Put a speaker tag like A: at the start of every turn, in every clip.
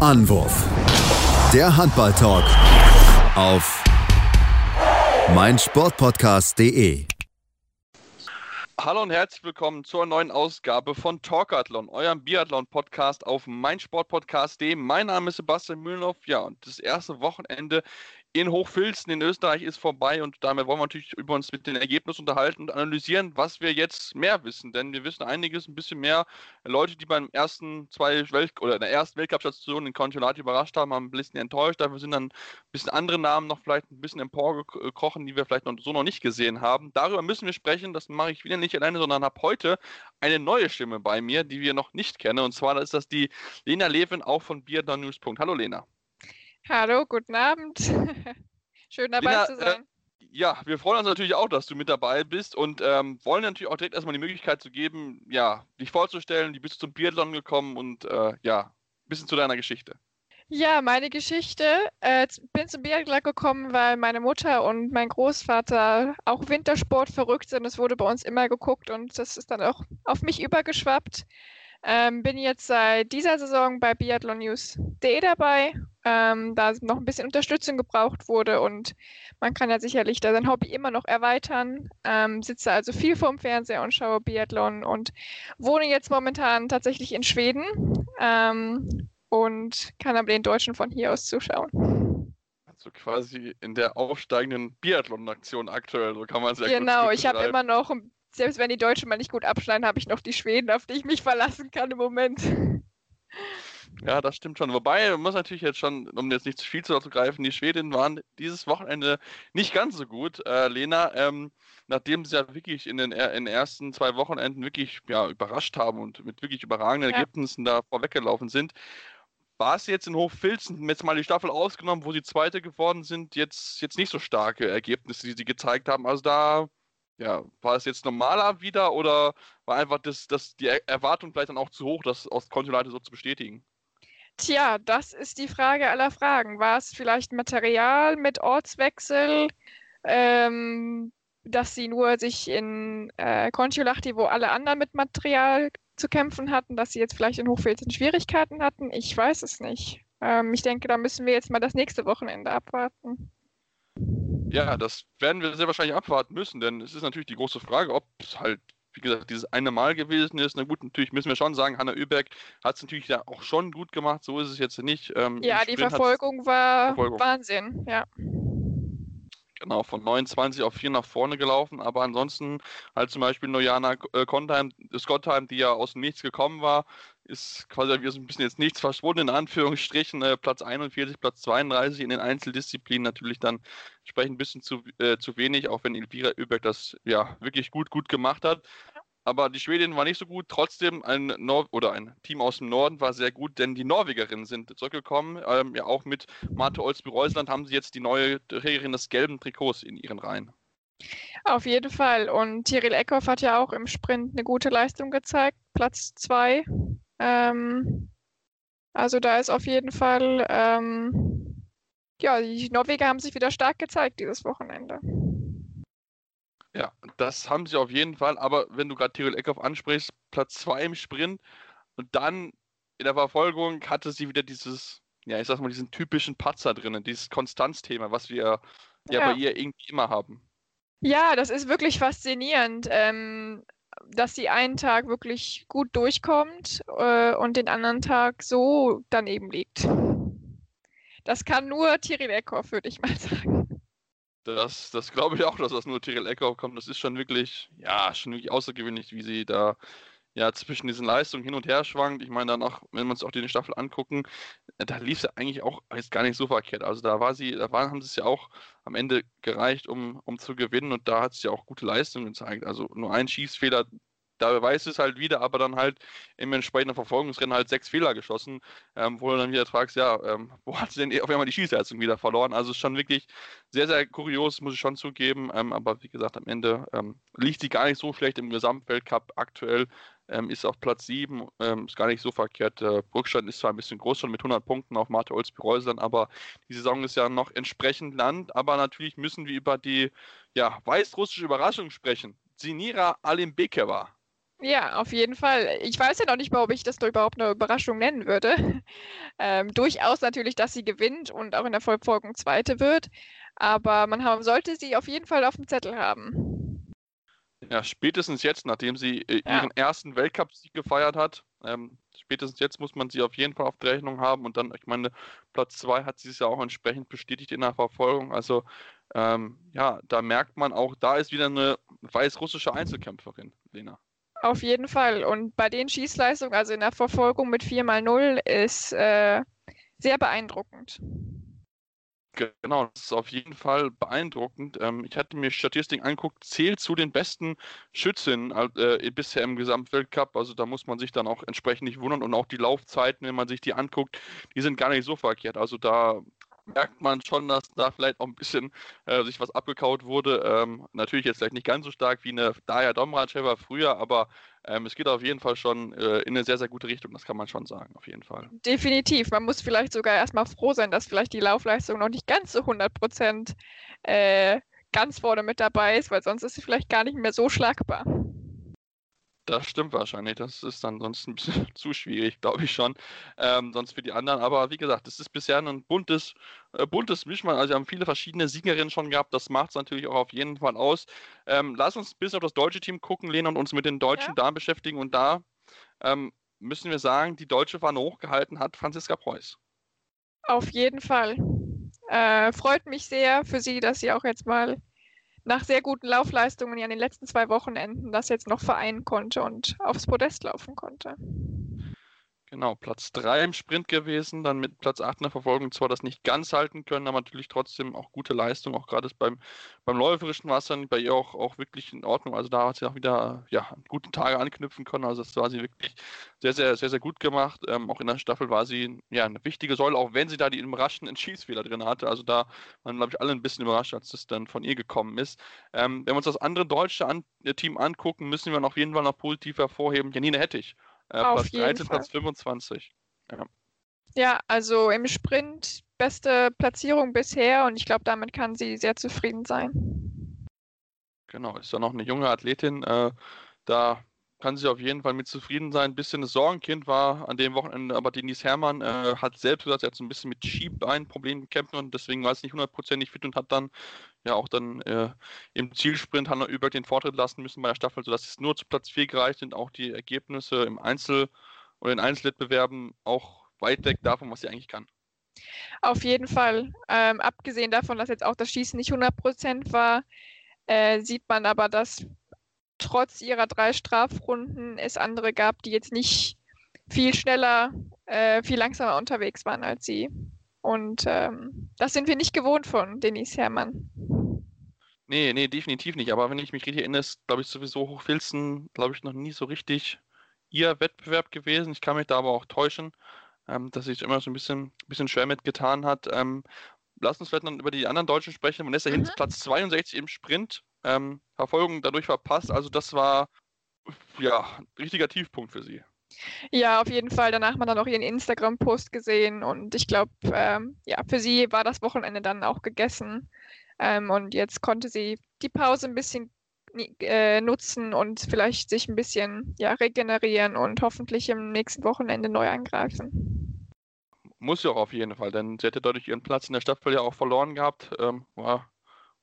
A: Anwurf. Der Handball-Talk auf meinsportpodcast.de.
B: Hallo und herzlich willkommen zur neuen Ausgabe von Talkathlon, eurem Biathlon-Podcast auf meinsportpodcast.de. Mein Name ist Sebastian Mühlenhoff. Ja, und das erste Wochenende in Hochfilzen in Österreich ist vorbei und damit wollen wir natürlich über uns mit den Ergebnissen unterhalten und analysieren, was wir jetzt mehr wissen. Denn wir wissen einiges, ein bisschen mehr. Leute, die beim ersten zwei Welt oder der ersten Weltcup-Station in Contiolati überrascht haben, haben ein bisschen enttäuscht. Dafür sind dann ein bisschen andere Namen noch vielleicht ein bisschen emporgekrochen, die wir vielleicht noch, so noch nicht gesehen haben. Darüber müssen wir sprechen. Das mache ich wieder nicht alleine, sondern habe heute eine neue Stimme bei mir, die wir noch nicht kennen. Und zwar ist das die Lena Levin, auch von Biathlon News. Hallo Lena.
C: Hallo, guten Abend. Schön dabei Lina, zu äh, sein.
B: Äh, ja, wir freuen uns natürlich auch, dass du mit dabei bist und ähm, wollen natürlich auch direkt erstmal die Möglichkeit zu geben, ja, dich vorzustellen. Wie bist du zum Biathlon gekommen und äh, ja, ein bisschen zu deiner Geschichte.
C: Ja, meine Geschichte. Äh, bin zum Biathlon gekommen, weil meine Mutter und mein Großvater auch Wintersport verrückt sind. Es wurde bei uns immer geguckt und das ist dann auch auf mich übergeschwappt. Ähm, bin jetzt seit dieser Saison bei biathlonnews.de dabei, ähm, da noch ein bisschen Unterstützung gebraucht wurde und man kann ja sicherlich da sein Hobby immer noch erweitern. Ähm, sitze also viel vorm Fernseher und schaue Biathlon und wohne jetzt momentan tatsächlich in Schweden ähm, und kann aber den Deutschen von hier aus zuschauen.
B: Also quasi in der aufsteigenden Biathlon-Aktion aktuell, so kann man es ja
C: Genau, ich habe immer noch ein selbst wenn die Deutschen mal nicht gut abschneiden, habe ich noch die Schweden, auf die ich mich verlassen kann im Moment.
B: Ja, das stimmt schon. Wobei, man muss natürlich jetzt schon, um jetzt nicht zu viel zu greifen, die Schwedinnen waren dieses Wochenende nicht ganz so gut. Äh, Lena, ähm, nachdem sie ja wirklich in den, in den, ersten zwei Wochenenden wirklich ja, überrascht haben und mit wirklich überragenden ja. Ergebnissen da vorweggelaufen sind, war es jetzt in Hochfilzen, jetzt mal die Staffel ausgenommen, wo sie Zweite geworden sind, jetzt, jetzt nicht so starke Ergebnisse, die sie gezeigt haben. Also da ja, war es jetzt normaler wieder oder war einfach das, das, die Erwartung vielleicht dann auch zu hoch, das aus Konsulate so zu bestätigen?
C: Tja, das ist die Frage aller Fragen. War es vielleicht Material mit Ortswechsel, ähm, dass sie nur sich in äh, Kontiolahti, wo alle anderen mit Material zu kämpfen hatten, dass sie jetzt vielleicht in Hochfilzen Schwierigkeiten hatten? Ich weiß es nicht. Ähm, ich denke, da müssen wir jetzt mal das nächste Wochenende abwarten.
B: Ja, das werden wir sehr wahrscheinlich abwarten müssen, denn es ist natürlich die große Frage, ob es halt, wie gesagt, dieses eine Mal gewesen ist. Na gut, natürlich müssen wir schon sagen, Hanna Öberg hat es natürlich ja auch schon gut gemacht, so ist es jetzt nicht.
C: Ähm, ja, die Verfolgung war Verfolgung. Wahnsinn, ja.
B: Genau, von 29 auf 4 nach vorne gelaufen, aber ansonsten halt zum Beispiel Nojana äh, Kontheim, Scottheim, die ja aus dem Nichts gekommen war, ist quasi wie so ein bisschen jetzt nichts verschwunden, in Anführungsstrichen. Äh, Platz 41, Platz 32 in den Einzeldisziplinen natürlich dann entsprechend ein bisschen zu, äh, zu wenig, auch wenn Elvira Öberg das ja wirklich gut, gut gemacht hat. Aber die Schwedin war nicht so gut. Trotzdem ein Nor oder ein Team aus dem Norden war sehr gut, denn die Norwegerinnen sind zurückgekommen. Ähm, ja, auch mit Marte Olsby-Reusland haben sie jetzt die neue Trägerin des gelben Trikots in ihren Reihen.
C: Auf jeden Fall. Und Tiril Eckhoff hat ja auch im Sprint eine gute Leistung gezeigt. Platz 2 ähm, also da ist auf jeden Fall, ähm, ja, die Norweger haben sich wieder stark gezeigt dieses Wochenende.
B: Ja, das haben sie auf jeden Fall. Aber wenn du gerade Tirol Eckhoff ansprichst, Platz 2 im Sprint und dann in der Verfolgung hatte sie wieder dieses, ja, ich sag mal, diesen typischen Patzer drinnen, dieses Konstanzthema, was wir ja, ja bei ihr irgendwie immer haben.
C: Ja, das ist wirklich faszinierend. Ähm, dass sie einen Tag wirklich gut durchkommt äh, und den anderen Tag so daneben liegt. Das kann nur Tiril Eckhoff, würde ich mal sagen.
B: Das, das glaube ich auch, dass das nur Tiril Eckhoff kommt. Das ist schon wirklich, ja, schon wirklich außergewöhnlich, wie sie da ja, zwischen diesen Leistungen hin und her schwankt. Ich meine, danach, wenn wir uns auch die Staffel angucken, äh, da lief sie eigentlich auch jetzt gar nicht so verkehrt. Also da war sie, da waren, haben sie es ja auch am Ende gereicht, um, um zu gewinnen und da hat sie ja auch gute Leistungen gezeigt. Also nur ein Schießfehler, da beweist es halt wieder, aber dann halt im entsprechenden Verfolgungsrennen halt sechs Fehler geschossen, ähm, wo du dann wieder fragst, ja, ähm, wo hat sie denn auf einmal die Schießleistung wieder verloren? Also ist schon wirklich sehr, sehr kurios, muss ich schon zugeben, ähm, aber wie gesagt, am Ende ähm, liegt sie gar nicht so schlecht im Gesamtweltcup aktuell ähm, ist auf Platz 7, ähm, ist gar nicht so verkehrt. Äh, Burgstadt ist zwar ein bisschen groß schon mit 100 Punkten auf Marte Olsby-Reusland, aber die Saison ist ja noch entsprechend land. Aber natürlich müssen wir über die ja, weißrussische Überraschung sprechen. Sinira Alimbekeva.
C: Ja, auf jeden Fall. Ich weiß ja noch nicht mal, ob ich das da überhaupt eine Überraschung nennen würde. ähm, durchaus natürlich, dass sie gewinnt und auch in der Verfolgung Zweite wird. Aber man haben, sollte sie auf jeden Fall auf dem Zettel haben.
B: Ja, spätestens jetzt, nachdem sie äh, ja. ihren ersten Weltcup-Sieg gefeiert hat, ähm, spätestens jetzt muss man sie auf jeden Fall auf der Rechnung haben. Und dann, ich meine, Platz zwei hat sie es ja auch entsprechend bestätigt in der Verfolgung. Also ähm, ja, da merkt man auch, da ist wieder eine weißrussische Einzelkämpferin, Lena.
C: Auf jeden Fall. Und bei den Schießleistungen, also in der Verfolgung mit 4x0, ist äh, sehr beeindruckend.
B: Genau, das ist auf jeden Fall beeindruckend. Ähm, ich hatte mir Statistiken angeguckt, zählt zu den besten Schützinnen äh, bisher im Gesamtweltcup. Also da muss man sich dann auch entsprechend nicht wundern. Und auch die Laufzeiten, wenn man sich die anguckt, die sind gar nicht so verkehrt. Also da merkt man schon, dass da vielleicht auch ein bisschen äh, sich was abgekaut wurde. Ähm, natürlich jetzt vielleicht nicht ganz so stark wie eine Daya Domracheva früher, aber ähm, es geht auf jeden Fall schon äh, in eine sehr, sehr gute Richtung, das kann man schon sagen, auf jeden Fall.
C: Definitiv. Man muss vielleicht sogar erstmal froh sein, dass vielleicht die Laufleistung noch nicht ganz so 100 Prozent äh, ganz vorne mit dabei ist, weil sonst ist sie vielleicht gar nicht mehr so schlagbar.
B: Das stimmt wahrscheinlich. Das ist dann sonst ein bisschen zu schwierig, glaube ich schon. Ähm, sonst für die anderen. Aber wie gesagt, es ist bisher ein buntes, äh, buntes Mischmann. Also wir haben viele verschiedene Siegerinnen schon gehabt. Das macht es natürlich auch auf jeden Fall aus. Ähm, lass uns ein bisschen auf das deutsche Team gucken, Lena, und uns mit den deutschen ja. Damen beschäftigen. Und da ähm, müssen wir sagen, die deutsche Fahne hochgehalten hat Franziska Preuß.
C: Auf jeden Fall. Äh, freut mich sehr für sie, dass sie auch jetzt mal nach sehr guten Laufleistungen ja in den letzten zwei Wochenenden das jetzt noch vereinen konnte und aufs Podest laufen konnte.
B: Genau, Platz 3 im Sprint gewesen, dann mit Platz 8 in der Verfolgung zwar das nicht ganz halten können, aber natürlich trotzdem auch gute Leistung, auch gerade beim, beim läuferischen dann bei ihr auch, auch wirklich in Ordnung. Also da hat sie auch wieder ja, gute Tage anknüpfen können. Also das war sie wirklich sehr, sehr, sehr, sehr gut gemacht. Ähm, auch in der Staffel war sie ja eine wichtige Säule, auch wenn sie da die überraschenden Schießfehler drin hatte. Also da waren, glaube ich, alle ein bisschen überrascht, als das dann von ihr gekommen ist. Ähm, wenn wir uns das andere deutsche an Team angucken, müssen wir auf jeden Fall noch positiv hervorheben, Janine Hettich äh, Platz 13, Fall. Platz 25. Ja.
C: ja, also im Sprint beste Platzierung bisher und ich glaube, damit kann sie sehr zufrieden sein.
B: Genau, ist ja noch eine junge Athletin. Äh, da kann sie auf jeden Fall mit zufrieden sein. Ein bisschen das Sorgenkind war an dem Wochenende, aber Denise Herrmann äh, hat selbst gesagt, er hat so ein bisschen mit Schiebeinproblemen gekämpft und deswegen war es nicht hundertprozentig fit und hat dann ja auch dann äh, im Zielsprint Hanna über den Vortritt lassen müssen bei der Staffel, sodass es nur zu Platz 4 gereicht sind. Auch die Ergebnisse im Einzel- oder in Einzelwettbewerben auch weit weg davon, was sie eigentlich kann.
C: Auf jeden Fall. Ähm, abgesehen davon, dass jetzt auch das Schießen nicht 100% war, äh, sieht man aber, dass trotz ihrer drei Strafrunden es andere gab, die jetzt nicht viel schneller, äh, viel langsamer unterwegs waren als sie. Und ähm, das sind wir nicht gewohnt von Denise Herrmann.
B: Nee, nee, definitiv nicht. Aber wenn ich mich richtig erinnere, ist, glaube ich, sowieso Hochfilzen, glaube ich, noch nie so richtig ihr Wettbewerb gewesen. Ich kann mich da aber auch täuschen, ähm, dass sich immer so ein bisschen, bisschen schwer mitgetan hat. Ähm, lass uns vielleicht noch über die anderen Deutschen sprechen. Vanessa mhm. Hinz, Platz 62 im Sprint ähm, Verfolgung dadurch verpasst. Also das war ja ein richtiger Tiefpunkt für sie.
C: Ja, auf jeden Fall. Danach hat man dann auch ihren Instagram-Post gesehen und ich glaube, ähm, ja, für sie war das Wochenende dann auch gegessen. Ähm, und jetzt konnte sie die Pause ein bisschen äh, nutzen und vielleicht sich ein bisschen ja, regenerieren und hoffentlich im nächsten Wochenende neu angreifen.
B: Muss ja auch auf jeden Fall, denn sie hätte dadurch ihren Platz in der Staffel ja auch verloren gehabt. Ähm, war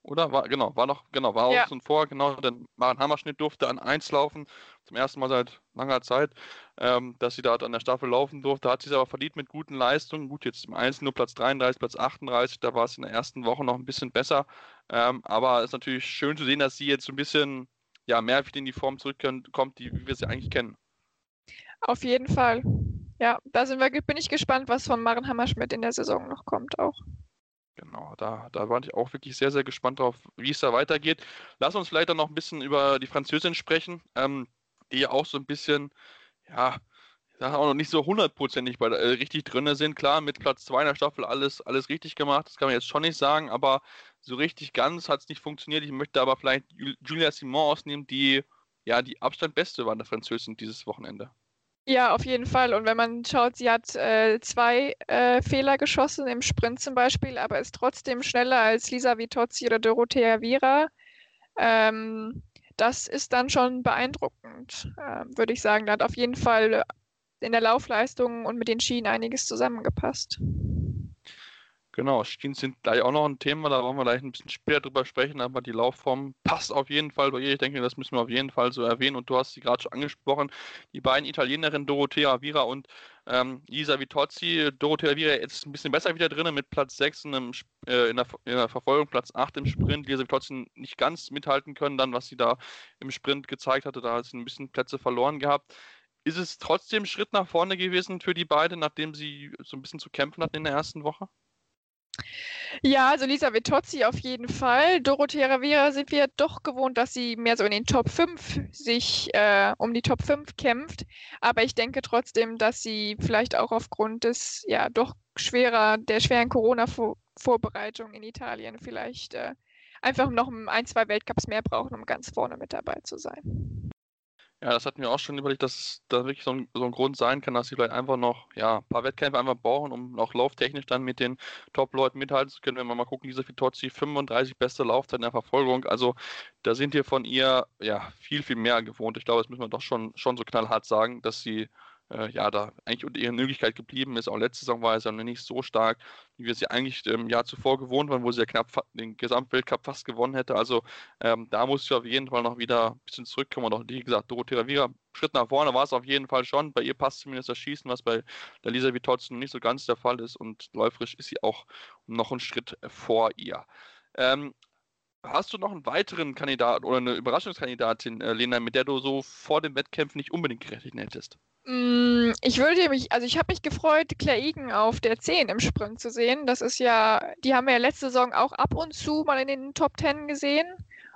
B: oder? War, genau, war noch, genau, war ja. außen vor, genau, denn Maren Hammerschnitt durfte an 1 laufen, zum ersten Mal seit langer Zeit, ähm, dass sie dort an der Staffel laufen durfte, hat sie es aber verdient mit guten Leistungen, gut, jetzt im Einzel nur Platz 33, Platz 38, da war es in der ersten Woche noch ein bisschen besser, ähm, aber es ist natürlich schön zu sehen, dass sie jetzt so ein bisschen, ja, mehr wieder in die Form zurückkommt, die, wie wir sie eigentlich kennen.
C: Auf jeden Fall. Ja, da sind wir, bin ich gespannt, was von Maren Hammerschmidt in der Saison noch kommt auch.
B: Genau, da, da war ich auch wirklich sehr, sehr gespannt drauf, wie es da weitergeht. Lass uns vielleicht dann noch ein bisschen über die Französin sprechen, ähm, die ja auch so ein bisschen, ja, ich sage auch noch nicht so hundertprozentig bei, äh, richtig drin sind. Klar, mit Platz 2 in der Staffel alles, alles richtig gemacht, das kann man jetzt schon nicht sagen, aber so richtig ganz hat es nicht funktioniert. Ich möchte aber vielleicht Julia Simon ausnehmen, die ja die Abstand beste war der Französin dieses Wochenende.
C: Ja, auf jeden Fall. Und wenn man schaut, sie hat äh, zwei äh, Fehler geschossen im Sprint zum Beispiel, aber ist trotzdem schneller als Lisa Vitozzi oder Dorothea Viera. Ähm, das ist dann schon beeindruckend, äh, würde ich sagen. Da hat auf jeden Fall in der Laufleistung und mit den Schienen einiges zusammengepasst.
B: Genau, Schienen sind gleich auch noch ein Thema, da wollen wir gleich ein bisschen später drüber sprechen, aber die Laufform passt auf jeden Fall bei ihr. Ich denke, das müssen wir auf jeden Fall so erwähnen und du hast sie gerade schon angesprochen. Die beiden Italienerinnen Dorothea Vira und ähm, Isa Vitozzi. Dorothea Vira ist ein bisschen besser wieder drin mit Platz 6 in, einem, äh, in, der, in, der, Verfolgung, Platz 8 im Sprint. Lisa Vitozzi nicht ganz mithalten können, dann was sie da im Sprint gezeigt hatte, da hat sie ein bisschen Plätze verloren gehabt. Ist es trotzdem Schritt nach vorne gewesen für die beiden, nachdem sie so ein bisschen zu kämpfen hatten in der ersten Woche?
C: Ja, also Lisa Vitozzi auf jeden Fall. Dorothea Ravera sind wir doch gewohnt, dass sie mehr so in den Top 5 sich äh, um die Top 5 kämpft. Aber ich denke trotzdem, dass sie vielleicht auch aufgrund des ja doch schwerer, der schweren Corona-Vorbereitung in Italien vielleicht äh, einfach noch ein, zwei Weltcups mehr brauchen, um ganz vorne mit dabei zu sein.
B: Ja, das hatten wir auch schon überlegt, dass da wirklich so ein, so ein Grund sein kann, dass sie vielleicht einfach noch ja, ein paar Wettkämpfe einfach brauchen, um auch lauftechnisch dann mit den Top-Leuten mithalten zu können. Wenn wir mal gucken, diese Fitozzi 35 beste Laufzeit in der Verfolgung. Also da sind wir von ihr ja viel, viel mehr gewohnt. Ich glaube, das müssen wir doch schon, schon so knallhart sagen, dass sie äh, ja, da eigentlich unter ihrer Möglichkeit geblieben ist. Auch letzte Saison war sie ja noch nicht so stark, wie wir sie eigentlich im Jahr zuvor gewohnt waren, wo sie ja knapp den Gesamtweltcup fast gewonnen hätte. Also ähm, da muss sie auf jeden Fall noch wieder ein bisschen zurückkommen. Und auch, wie gesagt, Dorothea Vira, Schritt nach vorne war es auf jeden Fall schon. Bei ihr passt zumindest das Schießen, was bei der Lisa Vitozzi nicht so ganz der Fall ist. Und läuferisch ist sie auch noch einen Schritt vor ihr. Ähm, Hast du noch einen weiteren Kandidaten oder eine Überraschungskandidatin, äh, Lena, mit der du so vor dem Wettkampf nicht unbedingt gerechnet hättest?
C: Mm, ich würde mich, also ich habe mich gefreut, Claire Egan auf der 10 im Sprint zu sehen. Das ist ja, die haben wir ja letzte Saison auch ab und zu mal in den Top 10 gesehen.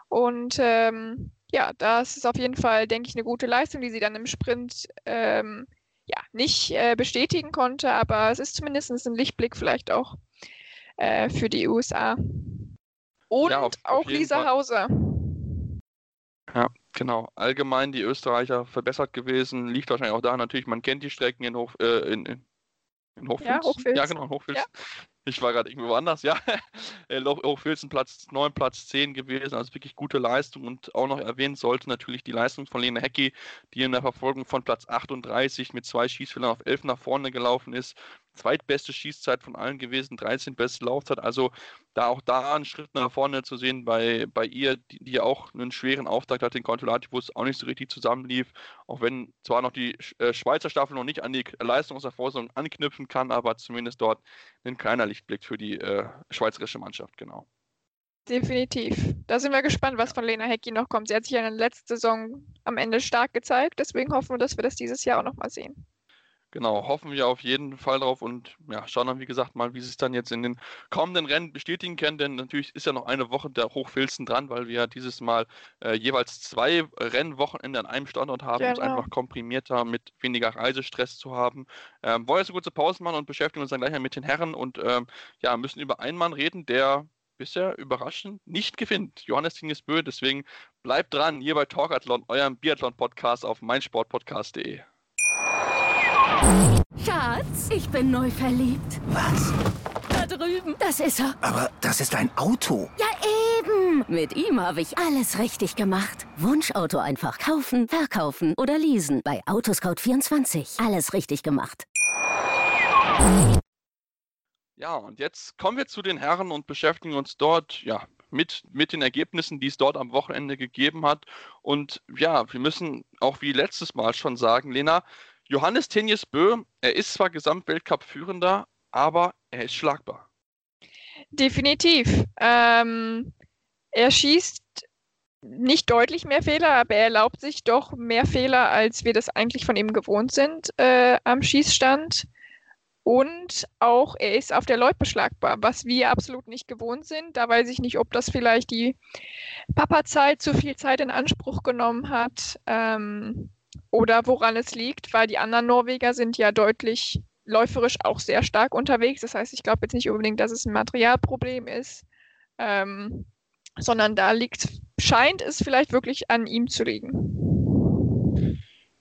C: Und ähm, ja, das ist auf jeden Fall, denke ich, eine gute Leistung, die sie dann im Sprint ähm, ja, nicht äh, bestätigen konnte, aber es ist zumindest ein Lichtblick vielleicht auch äh, für die USA. Und ja, auf, auch auf Lisa Fall. Hauser.
B: Ja, genau. Allgemein die Österreicher verbessert gewesen. Liegt wahrscheinlich auch da natürlich, man kennt die Strecken in, Hoch, äh, in, in, in Hochfilz. Ja, Hochfilz. Ja, genau, Hochfilz. Ja. Ich war gerade irgendwo anders, ja. Äh, Hochfilzen Platz 9, Platz 10 gewesen, also wirklich gute Leistung und auch noch erwähnt sollte natürlich die Leistung von Lena Hecki, die in der Verfolgung von Platz 38 mit zwei Schießfehlern auf 11 nach vorne gelaufen ist zweitbeste Schießzeit von allen gewesen, 13 beste Laufzeit. Also da auch da einen Schritt nach vorne zu sehen bei, bei ihr, die, die auch einen schweren Auftakt hat in Controlati, wo es auch nicht so richtig zusammenlief. Auch wenn zwar noch die äh, Schweizer Staffel noch nicht an die Leistung aus der Vorsaison anknüpfen kann, aber zumindest dort ein kleiner Lichtblick für die äh, schweizerische Mannschaft, genau.
C: Definitiv. Da sind wir gespannt, was von Lena Hecki noch kommt. Sie hat sich ja in der letzten Saison am Ende stark gezeigt, deswegen hoffen wir, dass wir das dieses Jahr auch nochmal sehen.
B: Genau, hoffen wir auf jeden Fall drauf und ja, schauen dann, wie gesagt, mal, wie sie es dann jetzt in den kommenden Rennen bestätigen können, denn natürlich ist ja noch eine Woche der Hochfilzen dran, weil wir dieses Mal äh, jeweils zwei Rennwochenende an einem Standort haben, genau. um es einfach komprimierter mit weniger Reisestress zu haben. Ähm, wollen jetzt eine kurze Pause machen und beschäftigen uns dann gleich mal mit den Herren und ähm, ja, müssen über einen Mann reden, der bisher überraschend nicht gewinnt. Johannes Tingesbö, deswegen bleibt dran hier bei Talkathlon, eurem Biathlon-Podcast auf meinsportpodcast.de.
D: Schatz, ich bin neu verliebt.
E: Was?
D: Da drüben. Das ist er.
E: Aber das ist ein Auto.
D: Ja, eben. Mit ihm habe ich alles richtig gemacht. Wunschauto einfach kaufen, verkaufen oder leasen. Bei Autoscout24. Alles richtig gemacht.
B: Ja, und jetzt kommen wir zu den Herren und beschäftigen uns dort, ja, mit, mit den Ergebnissen, die es dort am Wochenende gegeben hat. Und ja, wir müssen auch wie letztes Mal schon sagen, Lena, Johannes Tenjes Bö, er ist zwar Gesamtweltcup-Führender, aber er ist schlagbar.
C: Definitiv. Ähm, er schießt nicht deutlich mehr Fehler, aber er erlaubt sich doch mehr Fehler, als wir das eigentlich von ihm gewohnt sind äh, am Schießstand. Und auch er ist auf der Lloyd beschlagbar, was wir absolut nicht gewohnt sind. Da weiß ich nicht, ob das vielleicht die Papa-Zeit zu viel Zeit in Anspruch genommen hat. Ähm, oder woran es liegt, weil die anderen Norweger sind ja deutlich läuferisch auch sehr stark unterwegs. Das heißt, ich glaube jetzt nicht unbedingt, dass es ein Materialproblem ist, ähm, sondern da liegt, scheint es vielleicht wirklich an ihm zu liegen.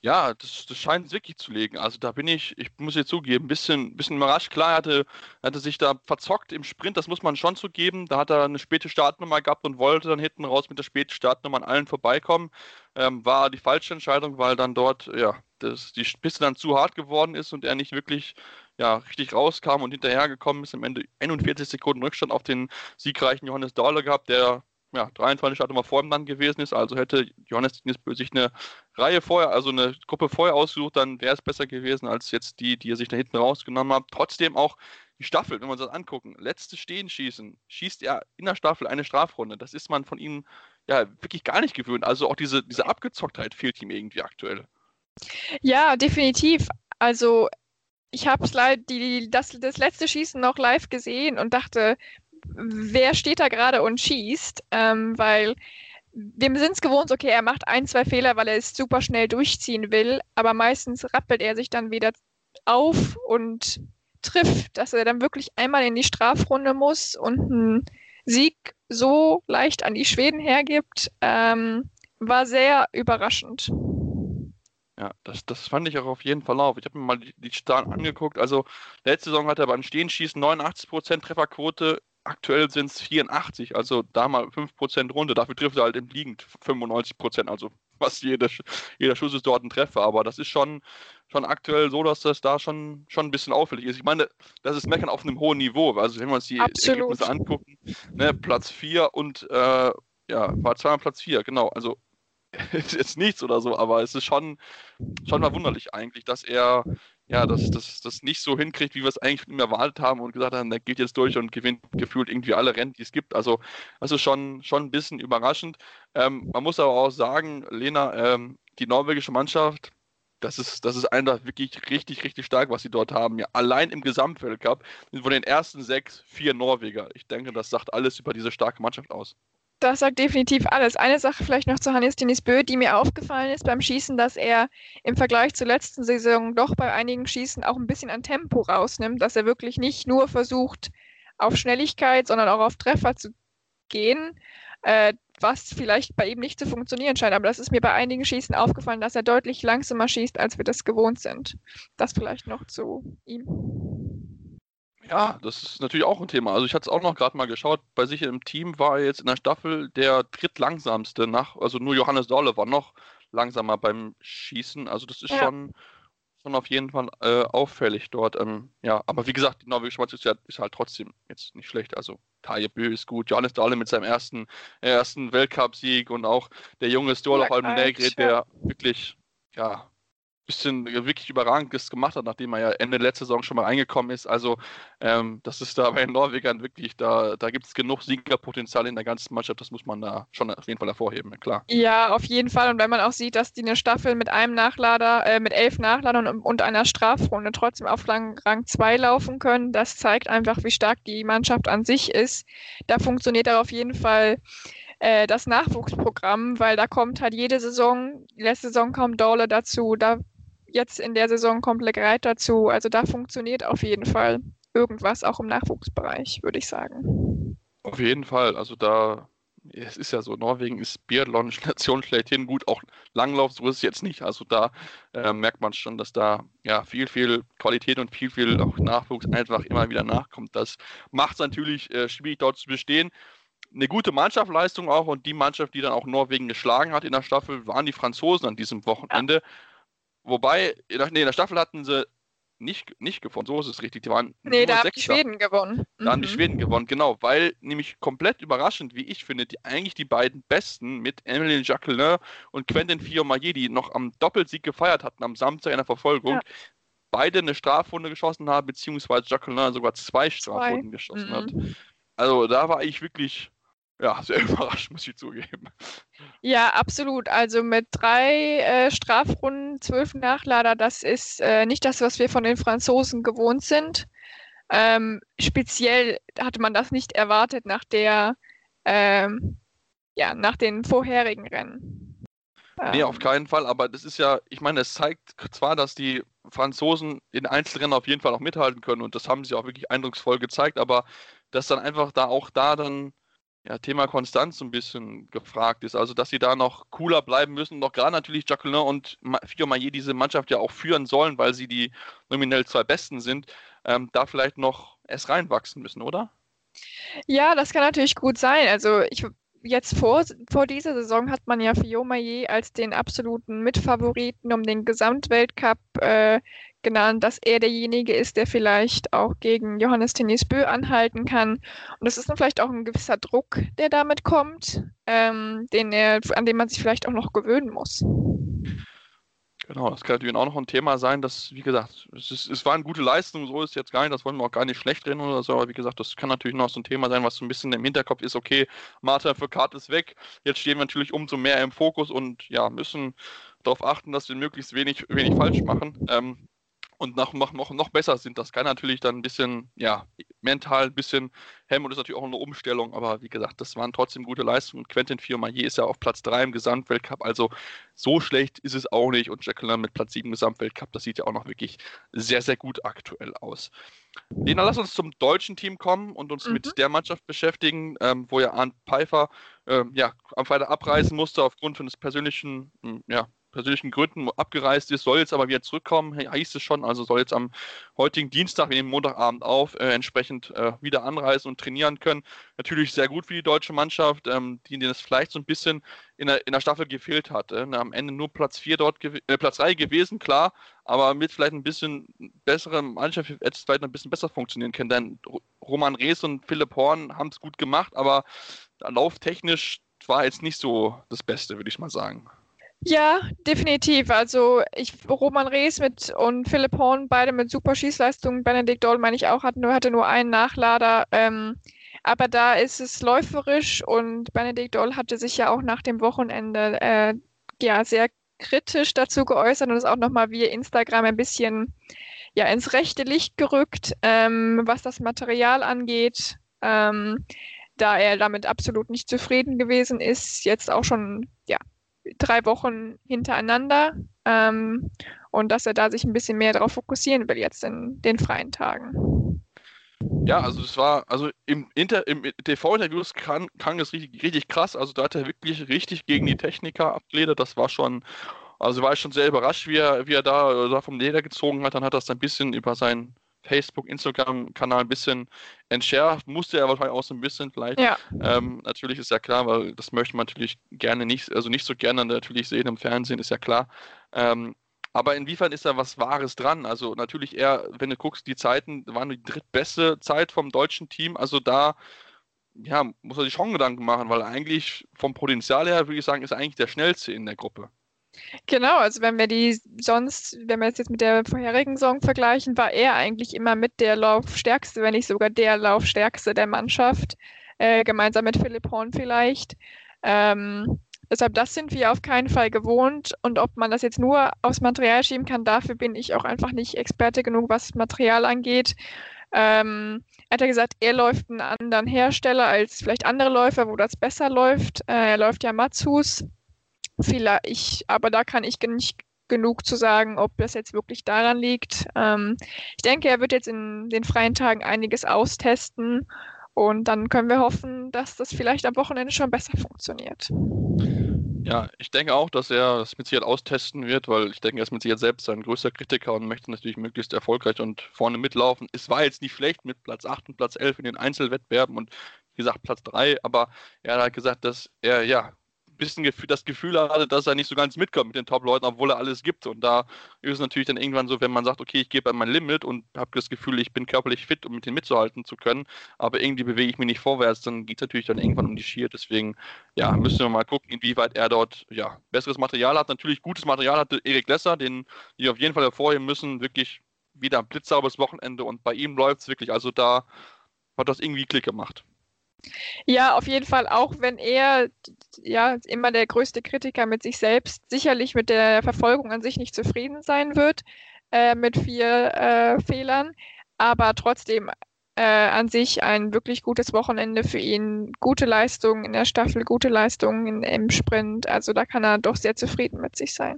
B: Ja, das, das scheint es wirklich zu legen. Also da bin ich, ich muss jetzt zugeben, ein bisschen, bisschen überrascht. Klar, er hatte, hatte sich da verzockt im Sprint, das muss man schon zugeben. Da hat er eine späte Startnummer gehabt und wollte dann hinten raus mit der späten Startnummer an allen vorbeikommen. Ähm, war die falsche Entscheidung, weil dann dort, ja, das, die Piste dann zu hart geworden ist und er nicht wirklich ja, richtig rauskam und hinterhergekommen ist. Am Ende 41 Sekunden Rückstand auf den siegreichen Johannes Dahle gehabt, der ja, 23 Startnummer vor ihm dann gewesen ist. Also hätte Johannes sich eine Reihe vorher, also eine Gruppe vorher ausgesucht, dann wäre es besser gewesen als jetzt die, die er sich da hinten rausgenommen hat. Trotzdem auch die Staffel, wenn wir uns das angucken, letzte Stehen schießen, schießt er in der Staffel eine Strafrunde. Das ist man von ihm ja wirklich gar nicht gewöhnt. Also auch diese, diese Abgezocktheit fehlt ihm irgendwie aktuell.
C: Ja, definitiv. Also ich habe das, das letzte Schießen noch live gesehen und dachte, wer steht da gerade und schießt, ähm, weil wir sind es gewohnt, okay, er macht ein, zwei Fehler, weil er es super schnell durchziehen will, aber meistens rappelt er sich dann wieder auf und trifft, dass er dann wirklich einmal in die Strafrunde muss und einen Sieg so leicht an die Schweden hergibt, ähm, war sehr überraschend.
B: Ja, das, das fand ich auch auf jeden Fall auf. Ich habe mir mal die, die Zahlen angeguckt. Also, letzte Saison hat er beim Stehenschießen 89% Trefferquote, aktuell sind es 84, also da mal 5% runter. Dafür trifft er halt im Liegend 95%, also fast jeder, jeder Schuss ist dort ein Treffer. Aber das ist schon, schon aktuell so, dass das da schon, schon ein bisschen auffällig ist. Ich meine, das ist Meckern auf einem hohen Niveau. Also wenn wir uns die Absolut. Ergebnisse angucken, ne, Platz 4 und äh, ja, war zweimal Platz 4, genau. Also ist jetzt nichts oder so, aber es ist schon, schon mal wunderlich eigentlich, dass er ja, das, das, das nicht so hinkriegt, wie wir es eigentlich von erwartet haben und gesagt haben, der geht jetzt durch und gewinnt gefühlt irgendwie alle Rennen, die es gibt. Also das ist schon, schon ein bisschen überraschend. Ähm, man muss aber auch sagen, Lena, ähm, die norwegische Mannschaft, das ist, das ist einfach wirklich richtig, richtig stark, was sie dort haben. Ja, allein im Gesamtweltcup sind von den ersten sechs vier Norweger. Ich denke, das sagt alles über diese starke Mannschaft aus.
C: Das sagt definitiv alles. Eine Sache vielleicht noch zu Hannes Denis Bö, die mir aufgefallen ist beim Schießen, dass er im Vergleich zur letzten Saison doch bei einigen Schießen auch ein bisschen an Tempo rausnimmt, dass er wirklich nicht nur versucht, auf Schnelligkeit, sondern auch auf Treffer zu gehen, äh, was vielleicht bei ihm nicht zu funktionieren scheint. Aber das ist mir bei einigen Schießen aufgefallen, dass er deutlich langsamer schießt, als wir das gewohnt sind. Das vielleicht noch zu ihm.
B: Ja, das ist natürlich auch ein Thema. Also ich hatte es auch noch gerade mal geschaut, bei sich im Team war er jetzt in der Staffel der drittlangsamste nach, also nur Johannes Dolle war noch langsamer beim Schießen. Also das ist ja. schon, schon auf jeden Fall äh, auffällig dort. Ähm, ja, aber wie gesagt, die norwegische Mannschaft ist, halt trotzdem jetzt nicht schlecht. Also Taje Bö ist gut, Johannes Dahle mit seinem ersten, ersten Weltcupsieg und auch der junge Stola Holm Negre, der wirklich ja, bisschen wirklich Überragendes gemacht hat, nachdem er ja Ende letzter Saison schon mal reingekommen ist. Also ähm, das ist da bei den Norwegern wirklich, da, da gibt es genug Siegerpotenzial in der ganzen Mannschaft, das muss man da schon auf jeden Fall hervorheben, klar.
C: Ja, auf jeden Fall. Und wenn man auch sieht, dass die eine Staffel mit einem Nachlader, äh, mit elf Nachladern und, und einer Strafrunde trotzdem auf Rang 2 laufen können, das zeigt einfach, wie stark die Mannschaft an sich ist. Da funktioniert er auf jeden Fall äh, das Nachwuchsprogramm, weil da kommt halt jede Saison, letzte Saison kommt Dole dazu, da jetzt in der Saison kommt Legreit dazu. Also da funktioniert auf jeden Fall irgendwas auch im Nachwuchsbereich, würde ich sagen.
B: Auf jeden Fall. Also da, es ist ja so, Norwegen ist Biathlon-Nation schlechthin gut, auch Langlauf, so ist es jetzt nicht. Also da äh, merkt man schon, dass da ja viel, viel Qualität und viel, viel auch Nachwuchs einfach immer wieder nachkommt. Das macht es natürlich äh, schwierig, dort zu bestehen eine gute Mannschaftsleistung auch und die Mannschaft, die dann auch Norwegen geschlagen hat in der Staffel, waren die Franzosen an diesem Wochenende. Ja. Wobei, nee, in der Staffel hatten sie nicht, nicht gewonnen, so ist es richtig. Die waren
C: nee, da haben die Schweden gewonnen.
B: Da mhm. haben die mhm. Schweden gewonnen, genau, weil nämlich komplett überraschend, wie ich finde, die eigentlich die beiden Besten mit Emilien Jacquelin und Quentin Fiomaye, die noch am Doppelsieg gefeiert hatten am Samstag in der Verfolgung, ja. beide eine Strafrunde geschossen haben, beziehungsweise Jacquelin sogar zwei Strafrunden zwei. geschossen mhm. hat. Also da war ich wirklich ja, sehr überrascht, muss ich zugeben.
C: Ja, absolut. Also mit drei äh, Strafrunden, zwölf Nachlader, das ist äh, nicht das, was wir von den Franzosen gewohnt sind. Ähm, speziell hatte man das nicht erwartet nach der, ähm, ja, nach den vorherigen Rennen.
B: Nee, auf ähm. keinen Fall, aber das ist ja, ich meine, es zeigt zwar, dass die Franzosen in Einzelrennen auf jeden Fall auch mithalten können und das haben sie auch wirklich eindrucksvoll gezeigt, aber dass dann einfach da auch da dann ja, Thema Konstanz so ein bisschen gefragt ist. Also, dass sie da noch cooler bleiben müssen. Noch gerade natürlich Jacqueline und Fio Maillet diese Mannschaft ja auch führen sollen, weil sie die nominell zwei Besten sind, ähm, da vielleicht noch erst reinwachsen müssen, oder?
C: Ja, das kann natürlich gut sein. Also, ich jetzt vor, vor dieser Saison hat man ja Fio Maillet als den absoluten Mitfavoriten um den Gesamtweltcup äh, genannt, dass er derjenige ist, der vielleicht auch gegen Johannes Tennis Bö anhalten kann. Und das ist dann vielleicht auch ein gewisser Druck, der damit kommt, ähm, den er, an dem man sich vielleicht auch noch gewöhnen muss.
B: Genau, das kann natürlich auch noch ein Thema sein, dass, wie gesagt, es, ist, es war eine gute Leistung, so ist jetzt gar nicht, das wollen wir auch gar nicht schlecht reden oder so, aber wie gesagt, das kann natürlich noch so ein Thema sein, was so ein bisschen im Hinterkopf ist, okay, Martin für Kart ist weg, jetzt stehen wir natürlich umso mehr im Fokus und ja, müssen darauf achten, dass wir möglichst wenig, wenig falsch machen. Ähm, und noch, noch, noch besser sind. Das kann natürlich dann ein bisschen, ja, mental ein bisschen hemmen und ist natürlich auch eine Umstellung, aber wie gesagt, das waren trotzdem gute Leistungen. Quentin Fiormaillet ist ja auf Platz 3 im Gesamtweltcup, also so schlecht ist es auch nicht und Jacqueline mit Platz 7 im Gesamtweltcup, das sieht ja auch noch wirklich sehr, sehr gut aktuell aus. Lena, lass uns zum deutschen Team kommen und uns mhm. mit der Mannschaft beschäftigen, ähm, wo ja Arndt Pfeiffer ähm, ja, am Freitag abreisen musste aufgrund eines persönlichen hm, ja, persönlichen Gründen abgereist ist, soll jetzt aber wieder zurückkommen, hieß es schon, also soll jetzt am heutigen Dienstag, wir nehmen Montagabend auf, äh, entsprechend äh, wieder anreisen und trainieren können. Natürlich sehr gut für die deutsche Mannschaft, ähm, die denen es vielleicht so ein bisschen in der, in der Staffel gefehlt hat. Äh, am Ende nur Platz 4 dort, äh, Platz 3 gewesen, klar, aber mit vielleicht ein bisschen bessere Mannschaft hätte es vielleicht ein bisschen besser funktionieren können, denn Roman Rees und Philipp Horn haben es gut gemacht, aber lauftechnisch war jetzt nicht so das Beste, würde ich mal sagen.
C: Ja, definitiv. Also ich, Roman Rees mit und Philipp Horn, beide mit super Schießleistungen. Benedikt Doll, meine ich auch, hat nur, hatte nur einen Nachlader. Ähm, aber da ist es läuferisch und Benedikt Doll hatte sich ja auch nach dem Wochenende äh, ja sehr kritisch dazu geäußert und ist auch nochmal via Instagram ein bisschen ja ins rechte Licht gerückt, ähm, was das Material angeht. Ähm, da er damit absolut nicht zufrieden gewesen ist, jetzt auch schon ja drei Wochen hintereinander ähm, und dass er da sich ein bisschen mehr darauf fokussieren will jetzt in den freien Tagen.
B: Ja, also es war, also im, Inter, im TV-Interview klang, klang es richtig, richtig krass. Also da hat er wirklich richtig gegen die Techniker abgeredet. Das war schon, also war ich schon sehr überrascht, wie er, wie er da, da vom Leder gezogen hat. Dann hat er das ein bisschen über sein Facebook, Instagram-Kanal ein bisschen entschärft. Musste er wahrscheinlich auch so ein bisschen vielleicht. Ja. Ähm, natürlich ist ja klar, weil das möchte man natürlich gerne nicht, also nicht so gerne natürlich sehen im Fernsehen, ist ja klar. Ähm, aber inwiefern ist da was Wahres dran? Also natürlich eher, wenn du guckst, die Zeiten waren die drittbeste Zeit vom deutschen Team. Also da ja, muss er sich schon Gedanken machen, weil eigentlich vom Potenzial her, würde ich sagen, ist er eigentlich der schnellste in der Gruppe.
C: Genau, also wenn wir die sonst, wenn wir es jetzt mit der vorherigen Saison vergleichen, war er eigentlich immer mit der Laufstärkste, wenn nicht sogar der Laufstärkste der Mannschaft, äh, gemeinsam mit Philipp Horn vielleicht. Ähm, deshalb, das sind wir auf keinen Fall gewohnt. Und ob man das jetzt nur aufs Material schieben kann, dafür bin ich auch einfach nicht Experte genug, was Material angeht. Ähm, er hat ja gesagt, er läuft einen anderen Hersteller als vielleicht andere Läufer, wo das besser läuft. Äh, er läuft ja Matsus. Vielleicht, aber da kann ich nicht genug zu sagen, ob das jetzt wirklich daran liegt. Ähm, ich denke, er wird jetzt in den freien Tagen einiges austesten und dann können wir hoffen, dass das vielleicht am Wochenende schon besser funktioniert.
B: Ja, ich denke auch, dass er das mit Sicherheit austesten wird, weil ich denke, er ist mit Sicherheit selbst sein größter Kritiker und möchte natürlich möglichst erfolgreich und vorne mitlaufen. Es war jetzt nicht schlecht mit Platz 8 und Platz 11 in den Einzelwettbewerben und wie gesagt Platz 3, aber er hat gesagt, dass er ja bisschen das Gefühl hatte, dass er nicht so ganz mitkommt mit den Top-Leuten, obwohl er alles gibt. Und da ist es natürlich dann irgendwann so, wenn man sagt, okay, ich gebe mein Limit und habe das Gefühl, ich bin körperlich fit, um mit denen mitzuhalten zu können, aber irgendwie bewege ich mich nicht vorwärts, dann geht es natürlich dann irgendwann um die Skier. Deswegen, ja, müssen wir mal gucken, inwieweit er dort ja, besseres Material hat. Natürlich gutes Material hatte Erik Lesser, den wir auf jeden Fall hervorheben müssen. Wirklich wieder ein blitzsauberes Wochenende und bei ihm läuft es wirklich. Also da hat das irgendwie Klick gemacht.
C: Ja, auf jeden Fall, auch wenn er ja immer der größte Kritiker mit sich selbst sicherlich mit der Verfolgung an sich nicht zufrieden sein wird, äh, mit vier äh, Fehlern, aber trotzdem äh, an sich ein wirklich gutes Wochenende für ihn. Gute Leistung in der Staffel, gute Leistung im Sprint. Also da kann er doch sehr zufrieden mit sich sein.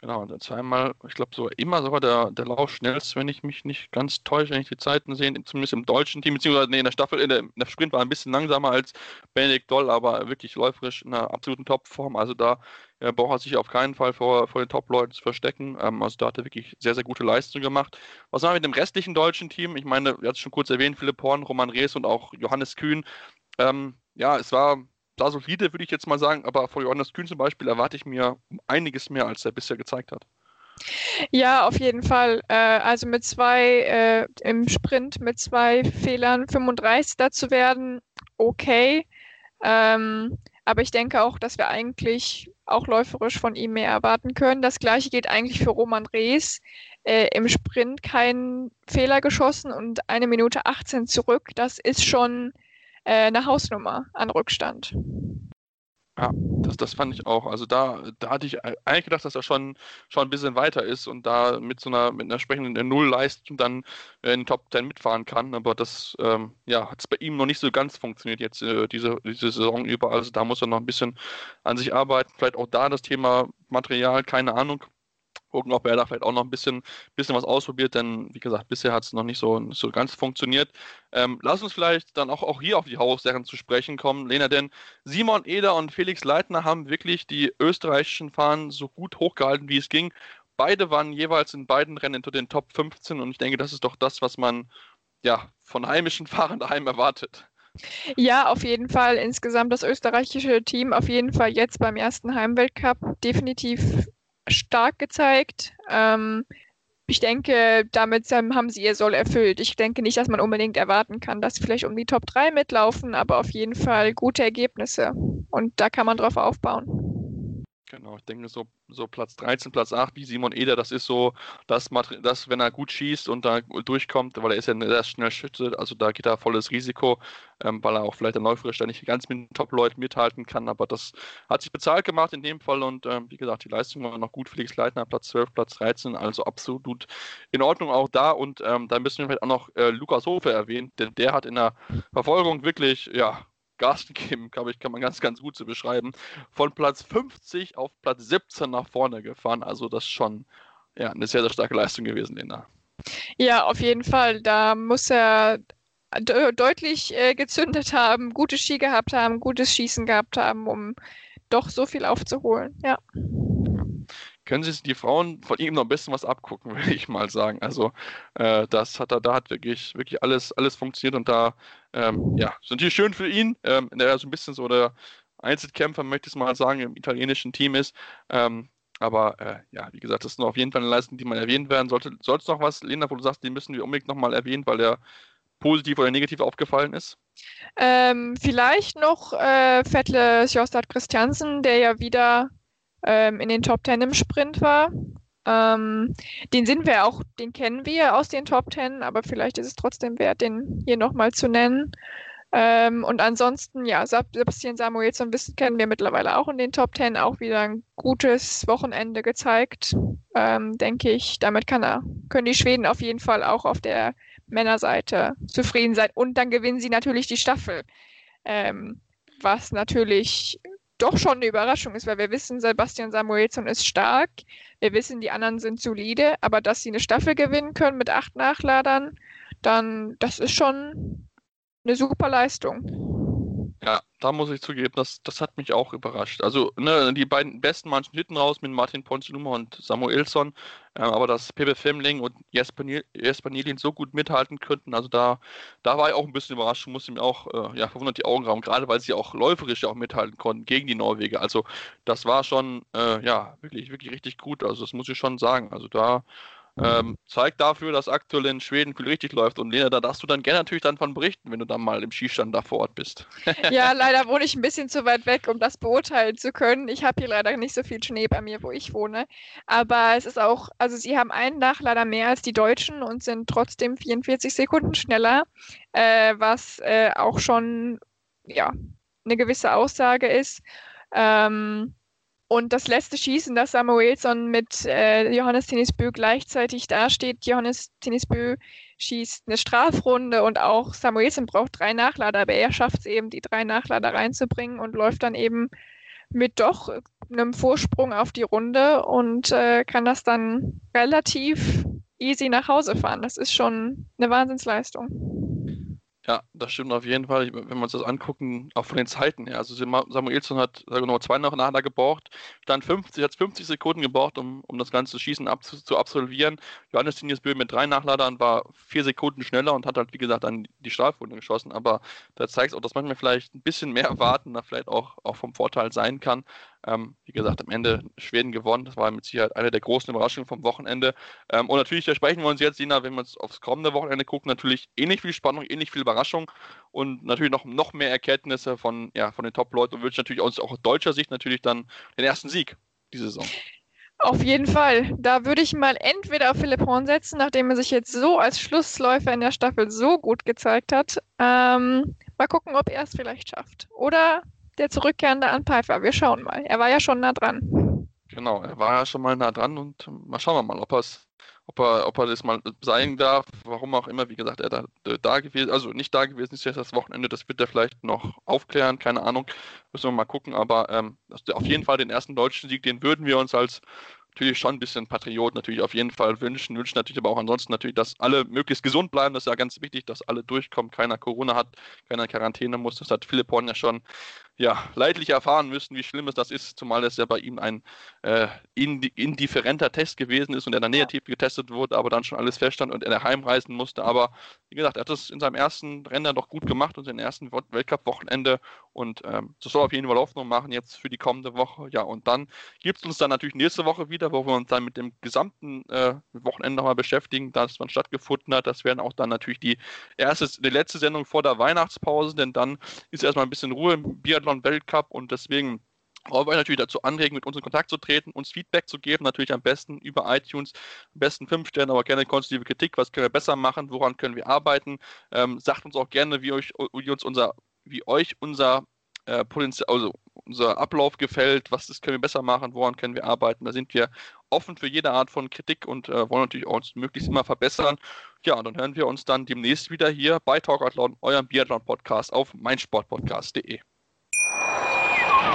B: Genau, und zweimal, ich glaube so immer sogar der, der Lauf schnellste, wenn ich mich nicht ganz täusche, wenn ich die Zeiten sehe, zumindest im deutschen Team, beziehungsweise nee, in der Staffel, in der, in der Sprint war ein bisschen langsamer als Benedikt Doll, aber wirklich läuferisch in einer absoluten Topform. Also da ja, braucht er sich auf keinen Fall vor, vor den Top-Leuten zu verstecken. Ähm, also da hat er wirklich sehr, sehr gute Leistung gemacht. Was wir mit dem restlichen deutschen Team? Ich meine, wir hatten es schon kurz erwähnt, Philipp Horn, Roman Rees und auch Johannes Kühn. Ähm, ja, es war da solide, würde ich jetzt mal sagen, aber von Johannes Kühn zum Beispiel erwarte ich mir einiges mehr, als er bisher gezeigt hat.
C: Ja, auf jeden Fall. Äh, also mit zwei äh, im Sprint mit zwei Fehlern 35 zu werden, okay. Ähm, aber ich denke auch, dass wir eigentlich auch läuferisch von ihm mehr erwarten können. Das gleiche geht eigentlich für Roman Rees. Äh, Im Sprint keinen Fehler geschossen und eine Minute 18 zurück. Das ist schon eine Hausnummer an Rückstand.
B: Ja, das, das fand ich auch. Also da, da hatte ich eigentlich gedacht, dass er schon, schon ein bisschen weiter ist und da mit so einer, mit einer entsprechenden Nullleistung dann in den Top 10 mitfahren kann. Aber das ähm, ja, hat es bei ihm noch nicht so ganz funktioniert jetzt äh, diese, diese Saison über. Also da muss er noch ein bisschen an sich arbeiten. Vielleicht auch da das Thema Material, keine Ahnung gucken, ob er da vielleicht auch noch ein bisschen, bisschen was ausprobiert, denn wie gesagt, bisher hat es noch nicht so, so ganz funktioniert. Ähm, lass uns vielleicht dann auch, auch hier auf die Haussachen zu sprechen kommen, Lena, denn Simon Eder und Felix Leitner haben wirklich die österreichischen Fahnen so gut hochgehalten, wie es ging. Beide waren jeweils in beiden Rennen unter den Top 15 und ich denke, das ist doch das, was man ja von heimischen Fahrern daheim erwartet.
C: Ja, auf jeden Fall. Insgesamt das österreichische Team auf jeden Fall jetzt beim ersten Heimweltcup definitiv stark gezeigt. Ähm, ich denke, damit haben sie ihr Soll erfüllt. Ich denke nicht, dass man unbedingt erwarten kann, dass sie vielleicht um die Top 3 mitlaufen, aber auf jeden Fall gute Ergebnisse. Und da kann man drauf aufbauen.
B: Genau, ich denke so, so Platz 13, Platz 8 wie Simon Eder, das ist so das, das, wenn er gut schießt und da durchkommt, weil er ist ja ein sehr schnell Schütze, also da geht er volles Risiko, ähm, weil er auch vielleicht der läuferisch nicht ganz mit den Top-Leuten mithalten kann, aber das hat sich bezahlt gemacht in dem Fall und ähm, wie gesagt, die Leistung war noch gut. Felix Leitner, Platz 12, Platz 13, also absolut in Ordnung auch da und ähm, da müssen wir vielleicht auch noch äh, Lukas Hofe erwähnen, denn der hat in der Verfolgung wirklich, ja, Gas gegeben, glaube ich, kann man ganz, ganz gut so beschreiben. Von Platz 50 auf Platz 17 nach vorne gefahren. Also das ist schon ja, eine sehr, sehr starke Leistung gewesen, Lena.
C: Ja, auf jeden Fall. Da muss er de deutlich äh, gezündet haben, gute Ski gehabt haben, gutes Schießen gehabt haben, um doch so viel aufzuholen. Ja
B: können sich die Frauen von ihm noch ein bisschen was abgucken, würde ich mal sagen. Also äh, das hat er, da hat wirklich, wirklich alles, alles funktioniert und da, ähm, ja, ist natürlich schön für ihn, ähm, der so ein bisschen so der Einzelkämpfer, möchte ich mal sagen, im italienischen Team ist. Ähm, aber äh, ja, wie gesagt, das ist noch auf jeden Fall eine Leistung, die man erwähnen werden sollte. Soll es noch was, Lena, wo du sagst, die müssen wir unbedingt nochmal erwähnen, weil der positiv oder negativ aufgefallen ist?
C: Ähm, vielleicht noch äh, Vettle Sjostad Christiansen, der ja wieder ähm, in den Top Ten im Sprint war. Ähm, den sind wir auch, den kennen wir aus den Top Ten, aber vielleicht ist es trotzdem wert, den hier nochmal zu nennen. Ähm, und ansonsten, ja, Sebastian Samuelsson wissen, kennen wir mittlerweile auch in den Top Ten, auch wieder ein gutes Wochenende gezeigt, ähm, denke ich. Damit kann er, können die Schweden auf jeden Fall auch auf der Männerseite zufrieden sein. Und dann gewinnen sie natürlich die Staffel, ähm, was natürlich doch schon eine Überraschung ist, weil wir wissen, Sebastian Samuelsson ist stark. Wir wissen, die anderen sind solide, aber dass sie eine Staffel gewinnen können mit acht Nachladern, dann das ist schon eine super Leistung.
B: Ja, da muss ich zugeben, das, das hat mich auch überrascht. Also ne, die beiden besten manchen hinten raus mit Martin Ponziluma und Samuelsson, äh, aber dass Pepe Femling und Jesper, Jesper Nielin so gut mithalten könnten, also da, da war ich auch ein bisschen überrascht, musste mir auch äh, ja, verwundert die Augen rauben, gerade weil sie auch läuferisch auch mithalten konnten gegen die Norweger. Also das war schon äh, ja wirklich, wirklich richtig gut. Also das muss ich schon sagen. Also da ähm, zeigt dafür, dass aktuell in Schweden viel richtig läuft. Und Lena, da darfst du dann gerne natürlich dann von berichten, wenn du dann mal im Skistand da vor Ort bist.
C: ja, leider wohne ich ein bisschen zu weit weg, um das beurteilen zu können. Ich habe hier leider nicht so viel Schnee bei mir, wo ich wohne. Aber es ist auch, also sie haben einen Nachlader mehr als die Deutschen und sind trotzdem 44 Sekunden schneller, äh, was äh, auch schon ja, eine gewisse Aussage ist. Ähm, und das letzte Schießen, dass Samuelson mit äh, Johannes Tennisbö gleichzeitig dasteht. Johannes Tennisbö schießt eine Strafrunde und auch Samuelson braucht drei Nachlader, aber er schafft es eben, die drei Nachlader reinzubringen und läuft dann eben mit doch einem Vorsprung auf die Runde und äh, kann das dann relativ easy nach Hause fahren. Das ist schon eine Wahnsinnsleistung.
B: Ja, das stimmt auf jeden Fall. Wenn wir uns das angucken, auch von den Zeiten her. Also Samuelsson hat noch zwei nachher gebraucht, dann 50, hat 50 Sekunden gebraucht, um, um das ganze Schießen ab, zu, absolvieren. Johannes Dinjesbö mit drei Nachladern war vier Sekunden schneller und hat halt, wie gesagt, dann die Strafrunde geschossen. Aber da zeigt es auch, dass manchmal vielleicht ein bisschen mehr warten, da vielleicht auch, auch vom Vorteil sein kann. Ähm, wie gesagt, am Ende Schweden gewonnen. Das war mit Sicherheit eine der großen Überraschungen vom Wochenende. Ähm, und natürlich versprechen wir uns jetzt, Sina, wenn wir uns aufs kommende Wochenende gucken, natürlich ähnlich viel Spannung, ähnlich viel Überraschung und natürlich noch, noch mehr Erkenntnisse von, ja, von den Top-Leuten und wünschen natürlich uns auch aus deutscher Sicht natürlich dann den ersten Sieg diese Saison.
C: Auf jeden Fall. Da würde ich mal entweder auf Philipp Horn setzen, nachdem er sich jetzt so als Schlussläufer in der Staffel so gut gezeigt hat. Ähm, mal gucken, ob er es vielleicht schafft. Oder der zurückkehrende an Pfeiffer. Wir schauen mal. Er war ja schon nah dran.
B: Genau, er war ja schon mal nah dran und mal schauen wir mal, ob, ob, er, ob er das mal sein darf. Warum auch immer, wie gesagt, er da, da gewesen, also nicht da gewesen ist jetzt das Wochenende, das wird er vielleicht noch aufklären, keine Ahnung. Müssen wir mal gucken, aber ähm, auf jeden Fall den ersten deutschen Sieg, den würden wir uns als natürlich schon ein bisschen Patriot natürlich auf jeden Fall wünschen, wünschen natürlich aber auch ansonsten natürlich, dass alle möglichst gesund bleiben, das ist ja ganz wichtig, dass alle durchkommen, keiner Corona hat, keiner Quarantäne muss, das hat Philipp Horn ja schon ja, leidlich erfahren müssen, wie schlimm es das ist, zumal es ja bei ihm ein äh, indifferenter Test gewesen ist und er dann negativ getestet wurde, aber dann schon alles feststand und er heimreisen musste. Aber wie gesagt, er hat das in seinem ersten Rennen doch gut gemacht und im ersten Weltcup-Wochenende und ähm, das soll auf jeden Fall Hoffnung machen jetzt für die kommende Woche. Ja, und dann gibt es uns dann natürlich nächste Woche wieder, wo wir uns dann mit dem gesamten äh, Wochenende nochmal beschäftigen, das wann stattgefunden hat. Das werden auch dann natürlich die erste, die letzte Sendung vor der Weihnachtspause, denn dann ist erstmal ein bisschen Ruhe im Biathlon Biathlon-Weltcup und deswegen wollen wir euch natürlich dazu anregen, mit uns in Kontakt zu treten, uns Feedback zu geben, natürlich am besten über iTunes, am besten fünf Sterne, aber gerne konstruktive Kritik, was können wir besser machen, woran können wir arbeiten. Ähm, sagt uns auch gerne, wie euch, wie uns unser, wie euch unser äh, Potenzial, also unser Ablauf gefällt, was das können wir besser machen, woran können wir arbeiten. Da sind wir offen für jede Art von Kritik und äh, wollen natürlich auch uns möglichst immer verbessern. Ja, und dann hören wir uns dann demnächst wieder hier bei Talkathlon, eurem Biathlon-Podcast auf meinsportpodcast.de.